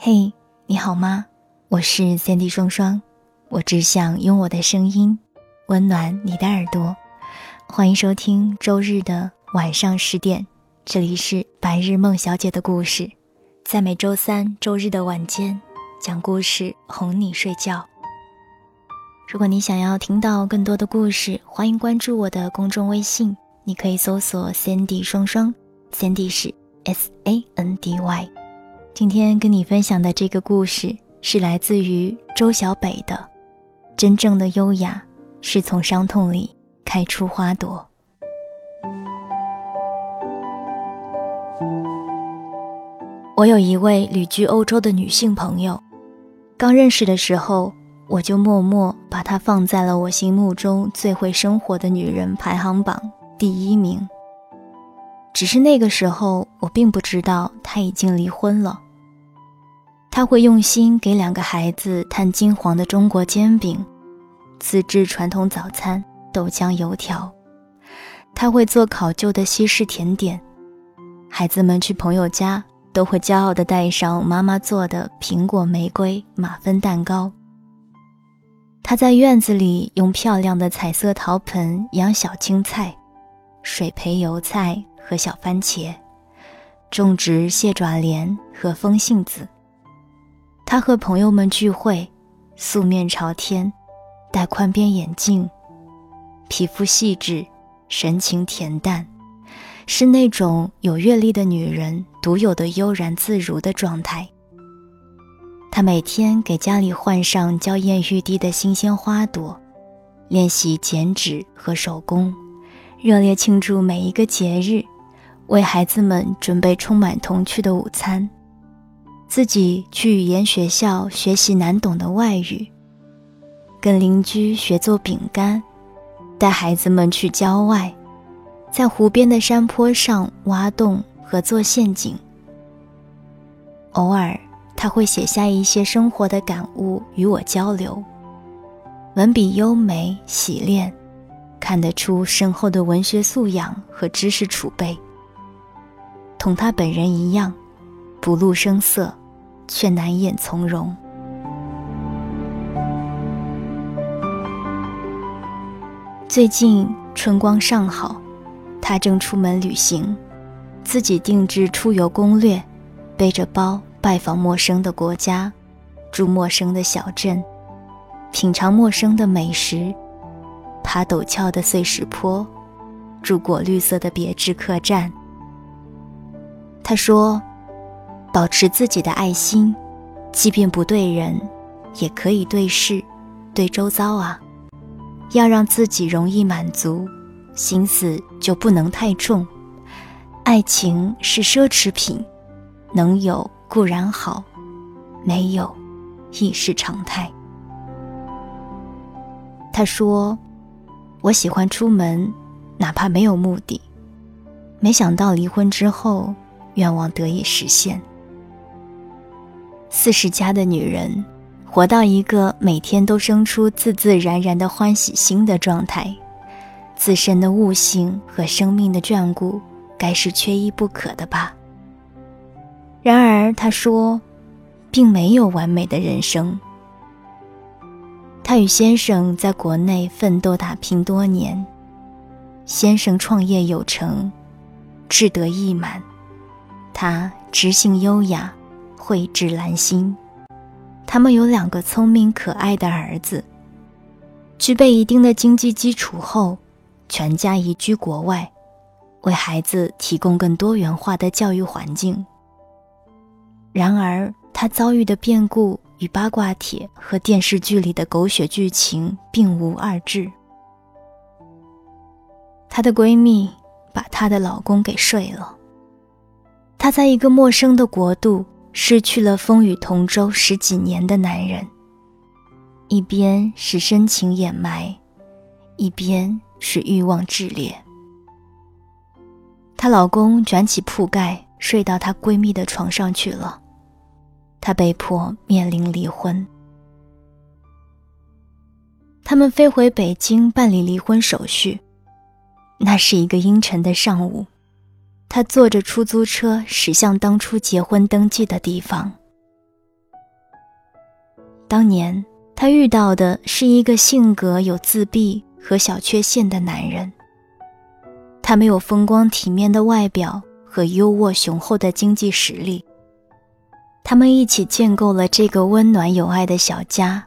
嘿，你好吗？我是三 D 双双，我只想用我的声音温暖你的耳朵。欢迎收听周日的晚上十点，这里是白日梦小姐的故事，在每周三、周日的晚间讲故事哄你睡觉。如果你想要听到更多的故事，欢迎关注我的公众微信，你可以搜索 “Sandy 双双 ”，Sandy 是 S A N D Y。今天跟你分享的这个故事是来自于周小北的。真正的优雅是从伤痛里开出花朵。我有一位旅居欧洲的女性朋友，刚认识的时候，我就默默把她放在了我心目中最会生活的女人排行榜第一名。只是那个时候，我并不知道她已经离婚了。他会用心给两个孩子摊金黄的中国煎饼，自制传统早餐豆浆油条。他会做考究的西式甜点，孩子们去朋友家都会骄傲地带上妈妈做的苹果玫瑰马芬蛋糕。他在院子里用漂亮的彩色陶盆养小青菜、水培油菜和小番茄，种植蟹爪莲和风信子。他和朋友们聚会，素面朝天，戴宽边眼镜，皮肤细致，神情恬淡，是那种有阅历的女人独有的悠然自如的状态。他每天给家里换上娇艳欲滴的新鲜花朵，练习剪纸和手工，热烈庆祝每一个节日，为孩子们准备充满童趣的午餐。自己去语言学校学习难懂的外语，跟邻居学做饼干，带孩子们去郊外，在湖边的山坡上挖洞和做陷阱。偶尔，他会写下一些生活的感悟与我交流，文笔优美洗练，看得出深厚的文学素养和知识储备。同他本人一样。不露声色，却难掩从容。最近春光尚好，他正出门旅行，自己定制出游攻略，背着包拜访陌生的国家，住陌生的小镇，品尝陌生的美食，爬陡峭的碎石坡，住果绿色的别致客栈。他说。保持自己的爱心，即便不对人，也可以对事，对周遭啊。要让自己容易满足，心思就不能太重。爱情是奢侈品，能有固然好，没有亦是常态。他说：“我喜欢出门，哪怕没有目的。”没想到离婚之后，愿望得以实现。四十加的女人，活到一个每天都生出自自然然的欢喜心的状态，自身的悟性和生命的眷顾，该是缺一不可的吧。然而，她说，并没有完美的人生。她与先生在国内奋斗打拼多年，先生创业有成，志得意满，她知性优雅。蕙质兰心，他们有两个聪明可爱的儿子。具备一定的经济基础后，全家移居国外，为孩子提供更多元化的教育环境。然而，他遭遇的变故与八卦帖和电视剧里的狗血剧情并无二致。她的闺蜜把她的老公给睡了。她在一个陌生的国度。失去了风雨同舟十几年的男人，一边是深情掩埋，一边是欲望炽烈。她老公卷起铺盖睡到她闺蜜的床上去了，她被迫面临离婚。他们飞回北京办理离婚手续，那是一个阴沉的上午。他坐着出租车驶向当初结婚登记的地方，当年他遇到的是一个性格有自闭和小缺陷的男人。他没有风光体面的外表和优渥雄厚的经济实力。他们一起建构了这个温暖有爱的小家，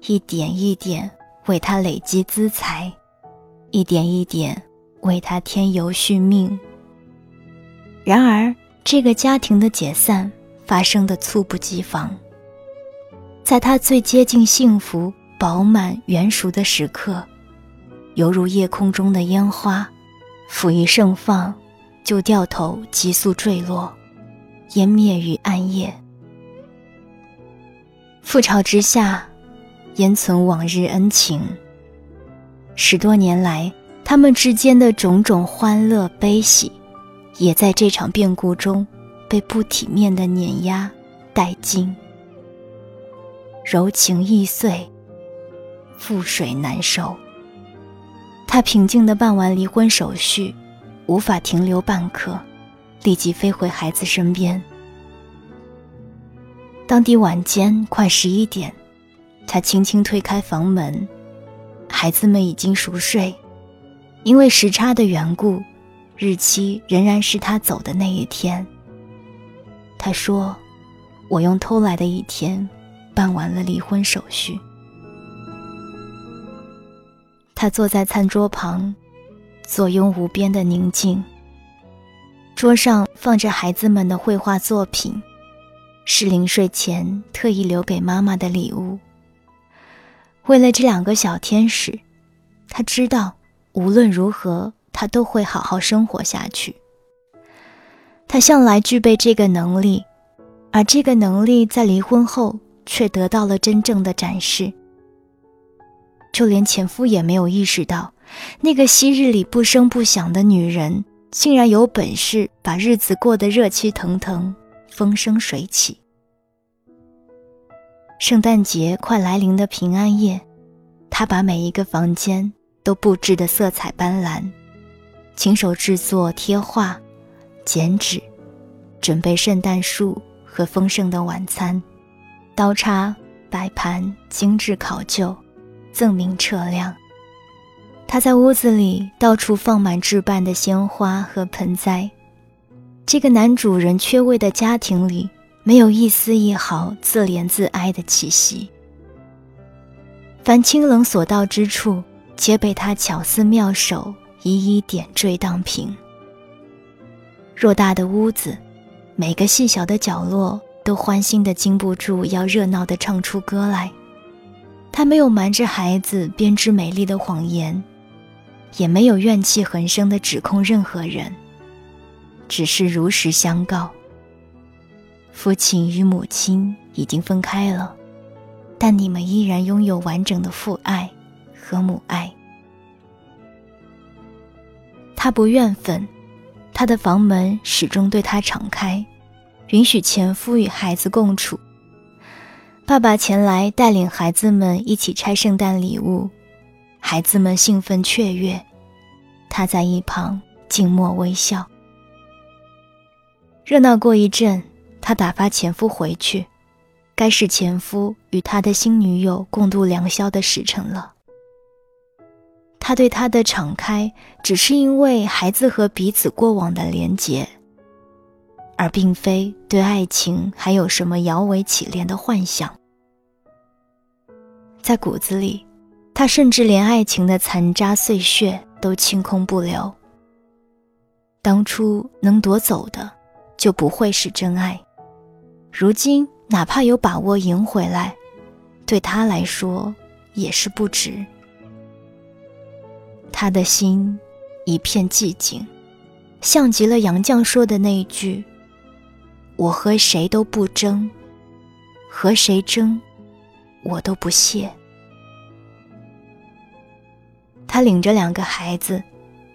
一点一点为他累积资财，一点一点为他添油续命。然而，这个家庭的解散发生的猝不及防，在他最接近幸福、饱满、圆熟的时刻，犹如夜空中的烟花。甫一盛放，就掉头急速坠落，湮灭于暗夜。覆巢之下，焉存往日恩情？十多年来，他们之间的种种欢乐悲喜，也在这场变故中被不体面的碾压殆尽。柔情易碎，覆水难收。他平静地办完离婚手续，无法停留半刻，立即飞回孩子身边。当地晚间快十一点，他轻轻推开房门，孩子们已经熟睡，因为时差的缘故，日期仍然是他走的那一天。他说：“我用偷来的一天，办完了离婚手续。”他坐在餐桌旁，坐拥无边的宁静。桌上放着孩子们的绘画作品，是临睡前特意留给妈妈的礼物。为了这两个小天使，他知道无论如何，他都会好好生活下去。他向来具备这个能力，而这个能力在离婚后却得到了真正的展示。就连前夫也没有意识到，那个昔日里不声不响的女人，竟然有本事把日子过得热气腾腾、风生水起。圣诞节快来临的平安夜，他把每一个房间都布置得色彩斑斓，亲手制作贴画、剪纸，准备圣诞树和丰盛的晚餐，刀叉、摆盘精致考究。锃明澈亮。他在屋子里到处放满置办的鲜花和盆栽。这个男主人缺位的家庭里，没有一丝一毫自怜自哀的气息。凡清冷所到之处，皆被他巧思妙手一一点缀荡平。偌大的屋子，每个细小的角落都欢欣的禁不住要热闹的唱出歌来。他没有瞒着孩子编织美丽的谎言，也没有怨气横生的指控任何人，只是如实相告：父亲与母亲已经分开了，但你们依然拥有完整的父爱和母爱。他不怨愤，他的房门始终对他敞开，允许前夫与孩子共处。爸爸前来带领孩子们一起拆圣诞礼物，孩子们兴奋雀跃，他在一旁静默微笑。热闹过一阵，他打发前夫回去，该是前夫与他的新女友共度良宵的时辰了。他对他的敞开，只是因为孩子和彼此过往的连结。而并非对爱情还有什么摇尾乞怜的幻想。在骨子里，他甚至连爱情的残渣碎屑都清空不留。当初能夺走的，就不会是真爱；如今哪怕有把握赢回来，对他来说也是不值。他的心一片寂静，像极了杨绛说的那一句。我和谁都不争，和谁争，我都不屑。他领着两个孩子，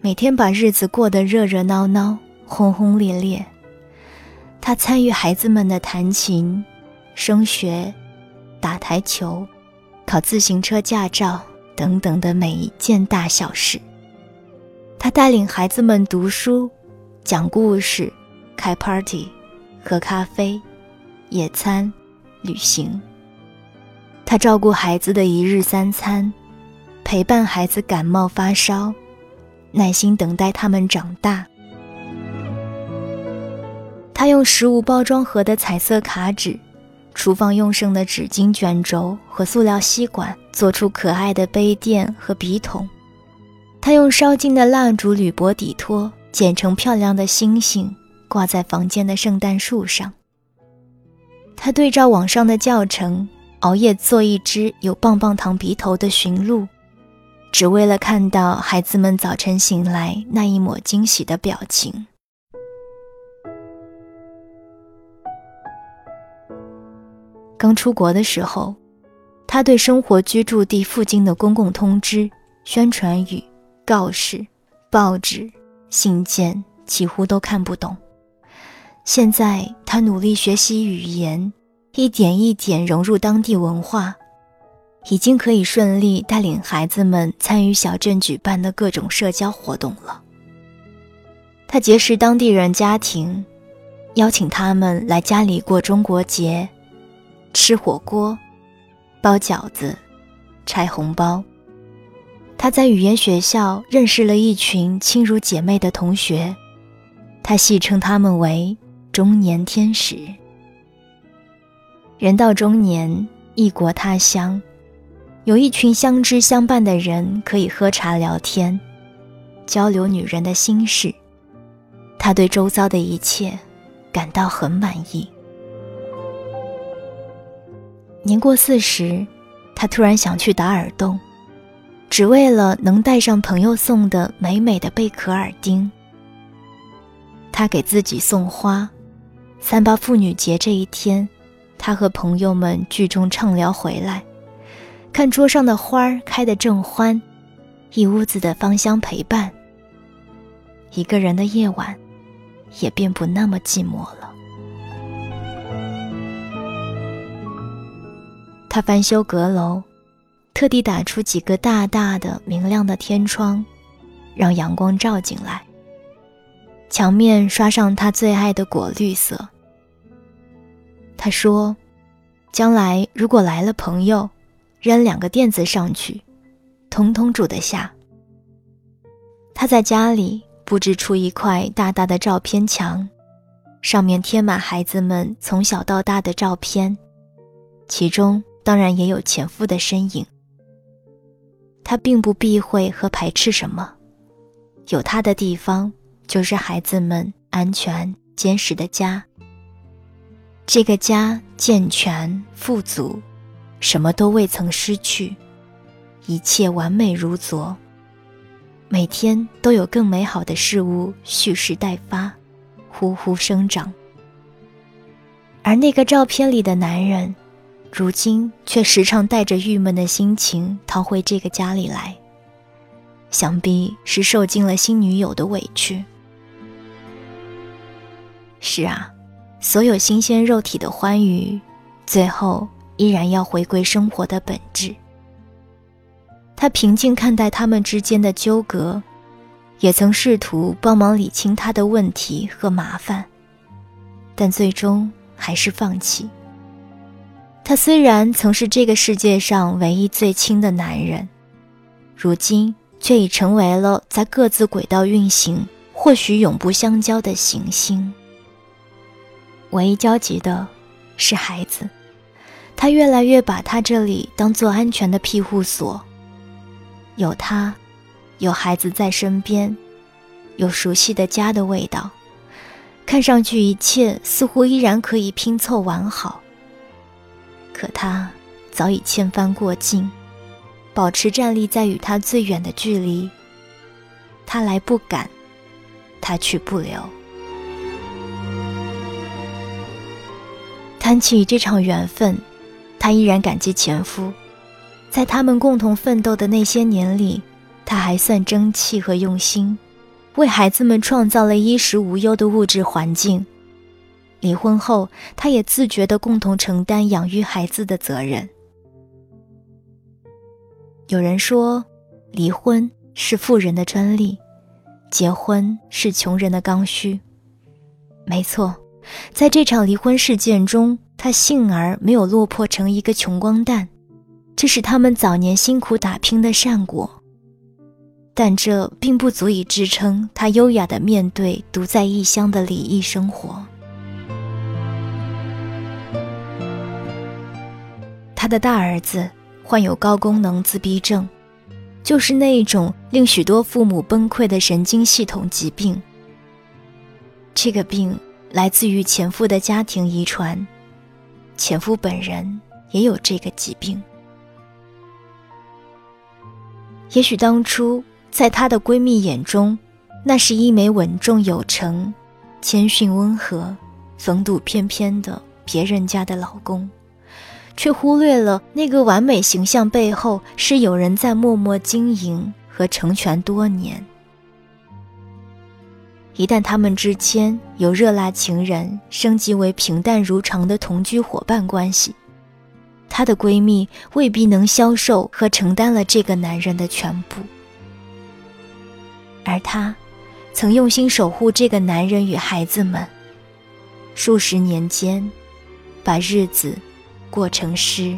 每天把日子过得热热闹闹、轰轰烈烈。他参与孩子们的弹琴、升学、打台球、考自行车驾照等等的每一件大小事。他带领孩子们读书、讲故事、开 party。喝咖啡、野餐、旅行，他照顾孩子的一日三餐，陪伴孩子感冒发烧，耐心等待他们长大。他用食物包装盒的彩色卡纸。厨房用剩的纸巾卷轴和塑料吸管做出可爱的杯垫和笔筒，他用烧尽的蜡烛铝箔底托剪成漂亮的星星，挂在房间的圣诞树上。他对照网上的教程，熬夜做一只有棒棒糖鼻头的驯鹿，只为了看到孩子们早晨醒来那一抹惊喜的表情。刚出国的时候，他对生活居住地附近的公共通知、宣传语、告示、报纸、信件几乎都看不懂。现在他努力学习语言，一点一点融入当地文化，已经可以顺利带领孩子们参与小镇举办的各种社交活动了。他结识当地人家庭，邀请他们来家里过中国节。吃火锅，包饺子，拆红包。他在语言学校认识了一群亲如姐妹的同学，他戏称他们为“中年天使”。人到中年，异国他乡，有一群相知相伴的人可以喝茶聊天，交流女人的心事。他对周遭的一切感到很满意。年过四十，他突然想去打耳洞，只为了能戴上朋友送的美美的贝壳耳钉。他给自己送花，三八妇女节这一天，他和朋友们聚众畅聊回来，看桌上的花儿开得正欢，一屋子的芳香陪伴，一个人的夜晚，也便不那么寂寞了。他翻修阁楼，特地打出几个大大的、明亮的天窗，让阳光照进来。墙面刷上他最爱的果绿色。他说：“将来如果来了朋友，扔两个垫子上去，通通住得下。”他在家里布置出一块大大的照片墙，上面贴满孩子们从小到大的照片，其中。当然也有前夫的身影。他并不避讳和排斥什么，有他的地方就是孩子们安全坚实的家。这个家健全富足，什么都未曾失去，一切完美如昨。每天都有更美好的事物蓄势待发，呼呼生长。而那个照片里的男人。如今却时常带着郁闷的心情逃回这个家里来，想必是受尽了新女友的委屈。是啊，所有新鲜肉体的欢愉，最后依然要回归生活的本质。他平静看待他们之间的纠葛，也曾试图帮忙理清他的问题和麻烦，但最终还是放弃。他虽然曾是这个世界上唯一最亲的男人，如今却已成为了在各自轨道运行、或许永不相交的行星。唯一焦急的是孩子，他越来越把他这里当做安全的庇护所。有他，有孩子在身边，有熟悉的家的味道，看上去一切似乎依然可以拼凑完好。他早已千帆过尽，保持站立在与他最远的距离。他来不敢，他去不留。谈起这场缘分，他依然感激前夫，在他们共同奋斗的那些年里，他还算争气和用心，为孩子们创造了衣食无忧的物质环境。离婚后，他也自觉地共同承担养育孩子的责任。有人说，离婚是富人的专利，结婚是穷人的刚需。没错，在这场离婚事件中，他幸而没有落魄成一个穷光蛋，这是他们早年辛苦打拼的善果，但这并不足以支撑他优雅的面对独在异乡的离异生活。他的大儿子患有高功能自闭症，就是那一种令许多父母崩溃的神经系统疾病。这个病来自于前夫的家庭遗传，前夫本人也有这个疾病。也许当初在她的闺蜜眼中，那是一枚稳重有成、谦逊温和、风度翩翩的别人家的老公。却忽略了那个完美形象背后是有人在默默经营和成全多年。一旦他们之间由热辣情人升级为平淡如常的同居伙伴关系，她的闺蜜未必能消受和承担了这个男人的全部，而她，曾用心守护这个男人与孩子们，数十年间，把日子。过成诗，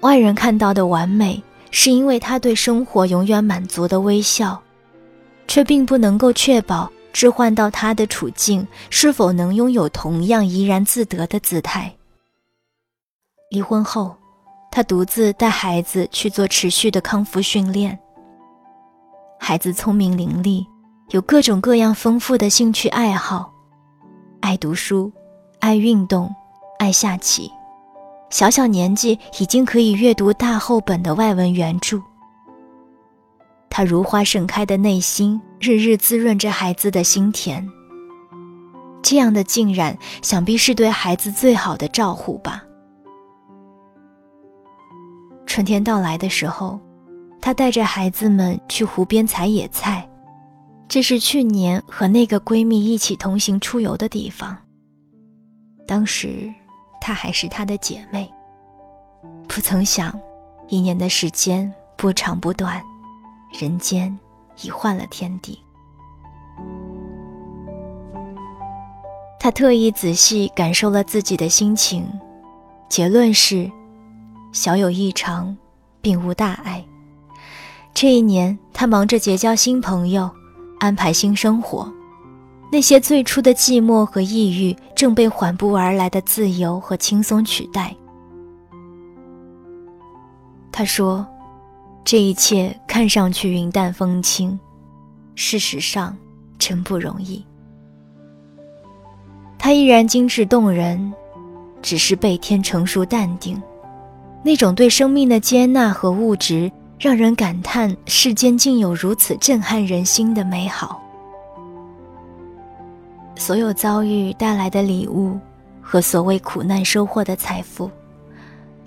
外人看到的完美，是因为他对生活永远满足的微笑，却并不能够确保置换到他的处境是否能拥有同样怡然自得的姿态。离婚后，他独自带孩子去做持续的康复训练。孩子聪明伶俐，有各种各样丰富的兴趣爱好。爱读书，爱运动，爱下棋，小小年纪已经可以阅读大厚本的外文原著。他如花盛开的内心，日日滋润着孩子的心田。这样的浸染，想必是对孩子最好的照护吧。春天到来的时候，他带着孩子们去湖边采野菜。这是去年和那个闺蜜一起同行出游的地方。当时，她还是她的姐妹。不曾想，一年的时间不长不短，人间已换了天地。她特意仔细感受了自己的心情，结论是：小有异常，并无大碍。这一年，她忙着结交新朋友。安排新生活，那些最初的寂寞和抑郁正被缓步而来的自由和轻松取代。他说：“这一切看上去云淡风轻，事实上真不容易。”他依然精致动人，只是被天成熟淡定，那种对生命的接纳和物质。让人感叹世间竟有如此震撼人心的美好。所有遭遇带来的礼物，和所谓苦难收获的财富，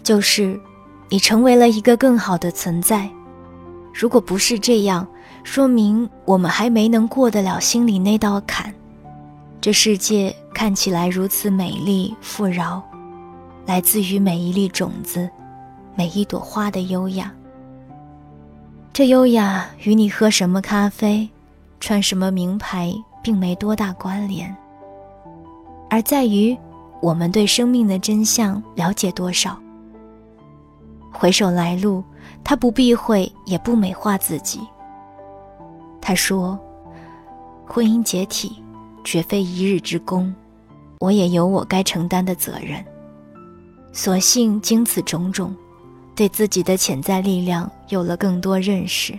就是你成为了一个更好的存在。如果不是这样，说明我们还没能过得了心里那道坎。这世界看起来如此美丽富饶，来自于每一粒种子，每一朵花的优雅。这优雅与你喝什么咖啡、穿什么名牌并没多大关联，而在于我们对生命的真相了解多少。回首来路，他不避讳，也不美化自己。他说：“婚姻解体绝非一日之功，我也有我该承担的责任。所幸经此种种。”对自己的潜在力量有了更多认识，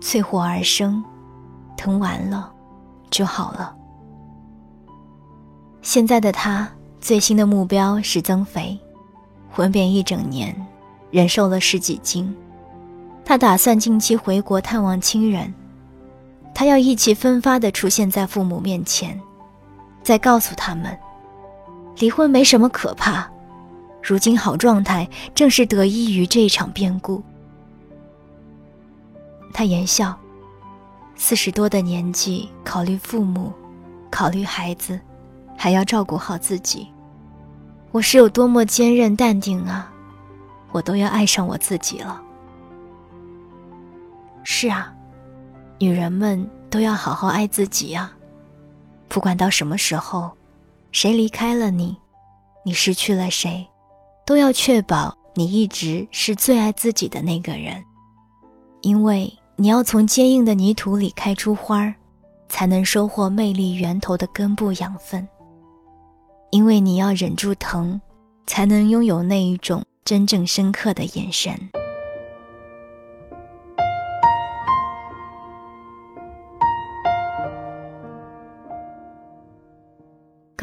淬火而生，疼完了就好了。现在的他最新的目标是增肥，混扁一整年，人瘦了十几斤。他打算近期回国探望亲人，他要意气风发地出现在父母面前，再告诉他们，离婚没什么可怕。如今好状态，正是得益于这一场变故。他言笑，四十多的年纪，考虑父母，考虑孩子，还要照顾好自己，我是有多么坚韧淡定啊！我都要爱上我自己了。是啊，女人们都要好好爱自己啊！不管到什么时候，谁离开了你，你失去了谁，都要确保你一直是最爱自己的那个人，因为你要从坚硬的泥土里开出花儿，才能收获魅力源头的根部养分。因为你要忍住疼，才能拥有那一种真正深刻的眼神。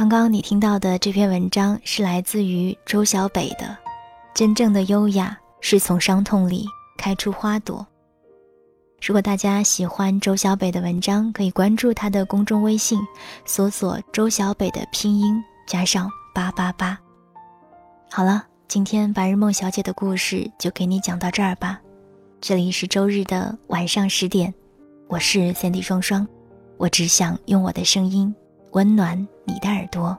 刚刚你听到的这篇文章是来自于周小北的，《真正的优雅是从伤痛里开出花朵》。如果大家喜欢周小北的文章，可以关注他的公众微信，搜索“周小北”的拼音加上八八八。好了，今天白日梦小姐的故事就给你讲到这儿吧。这里是周日的晚上十点，我是三 D 双双，我只想用我的声音温暖。你的耳朵，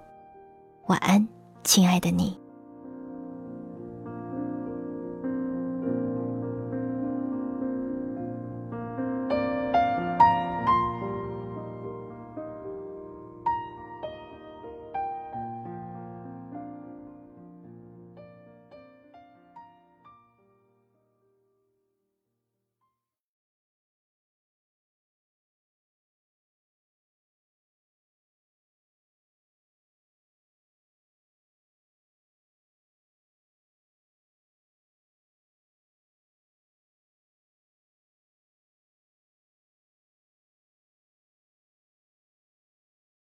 晚安，亲爱的你。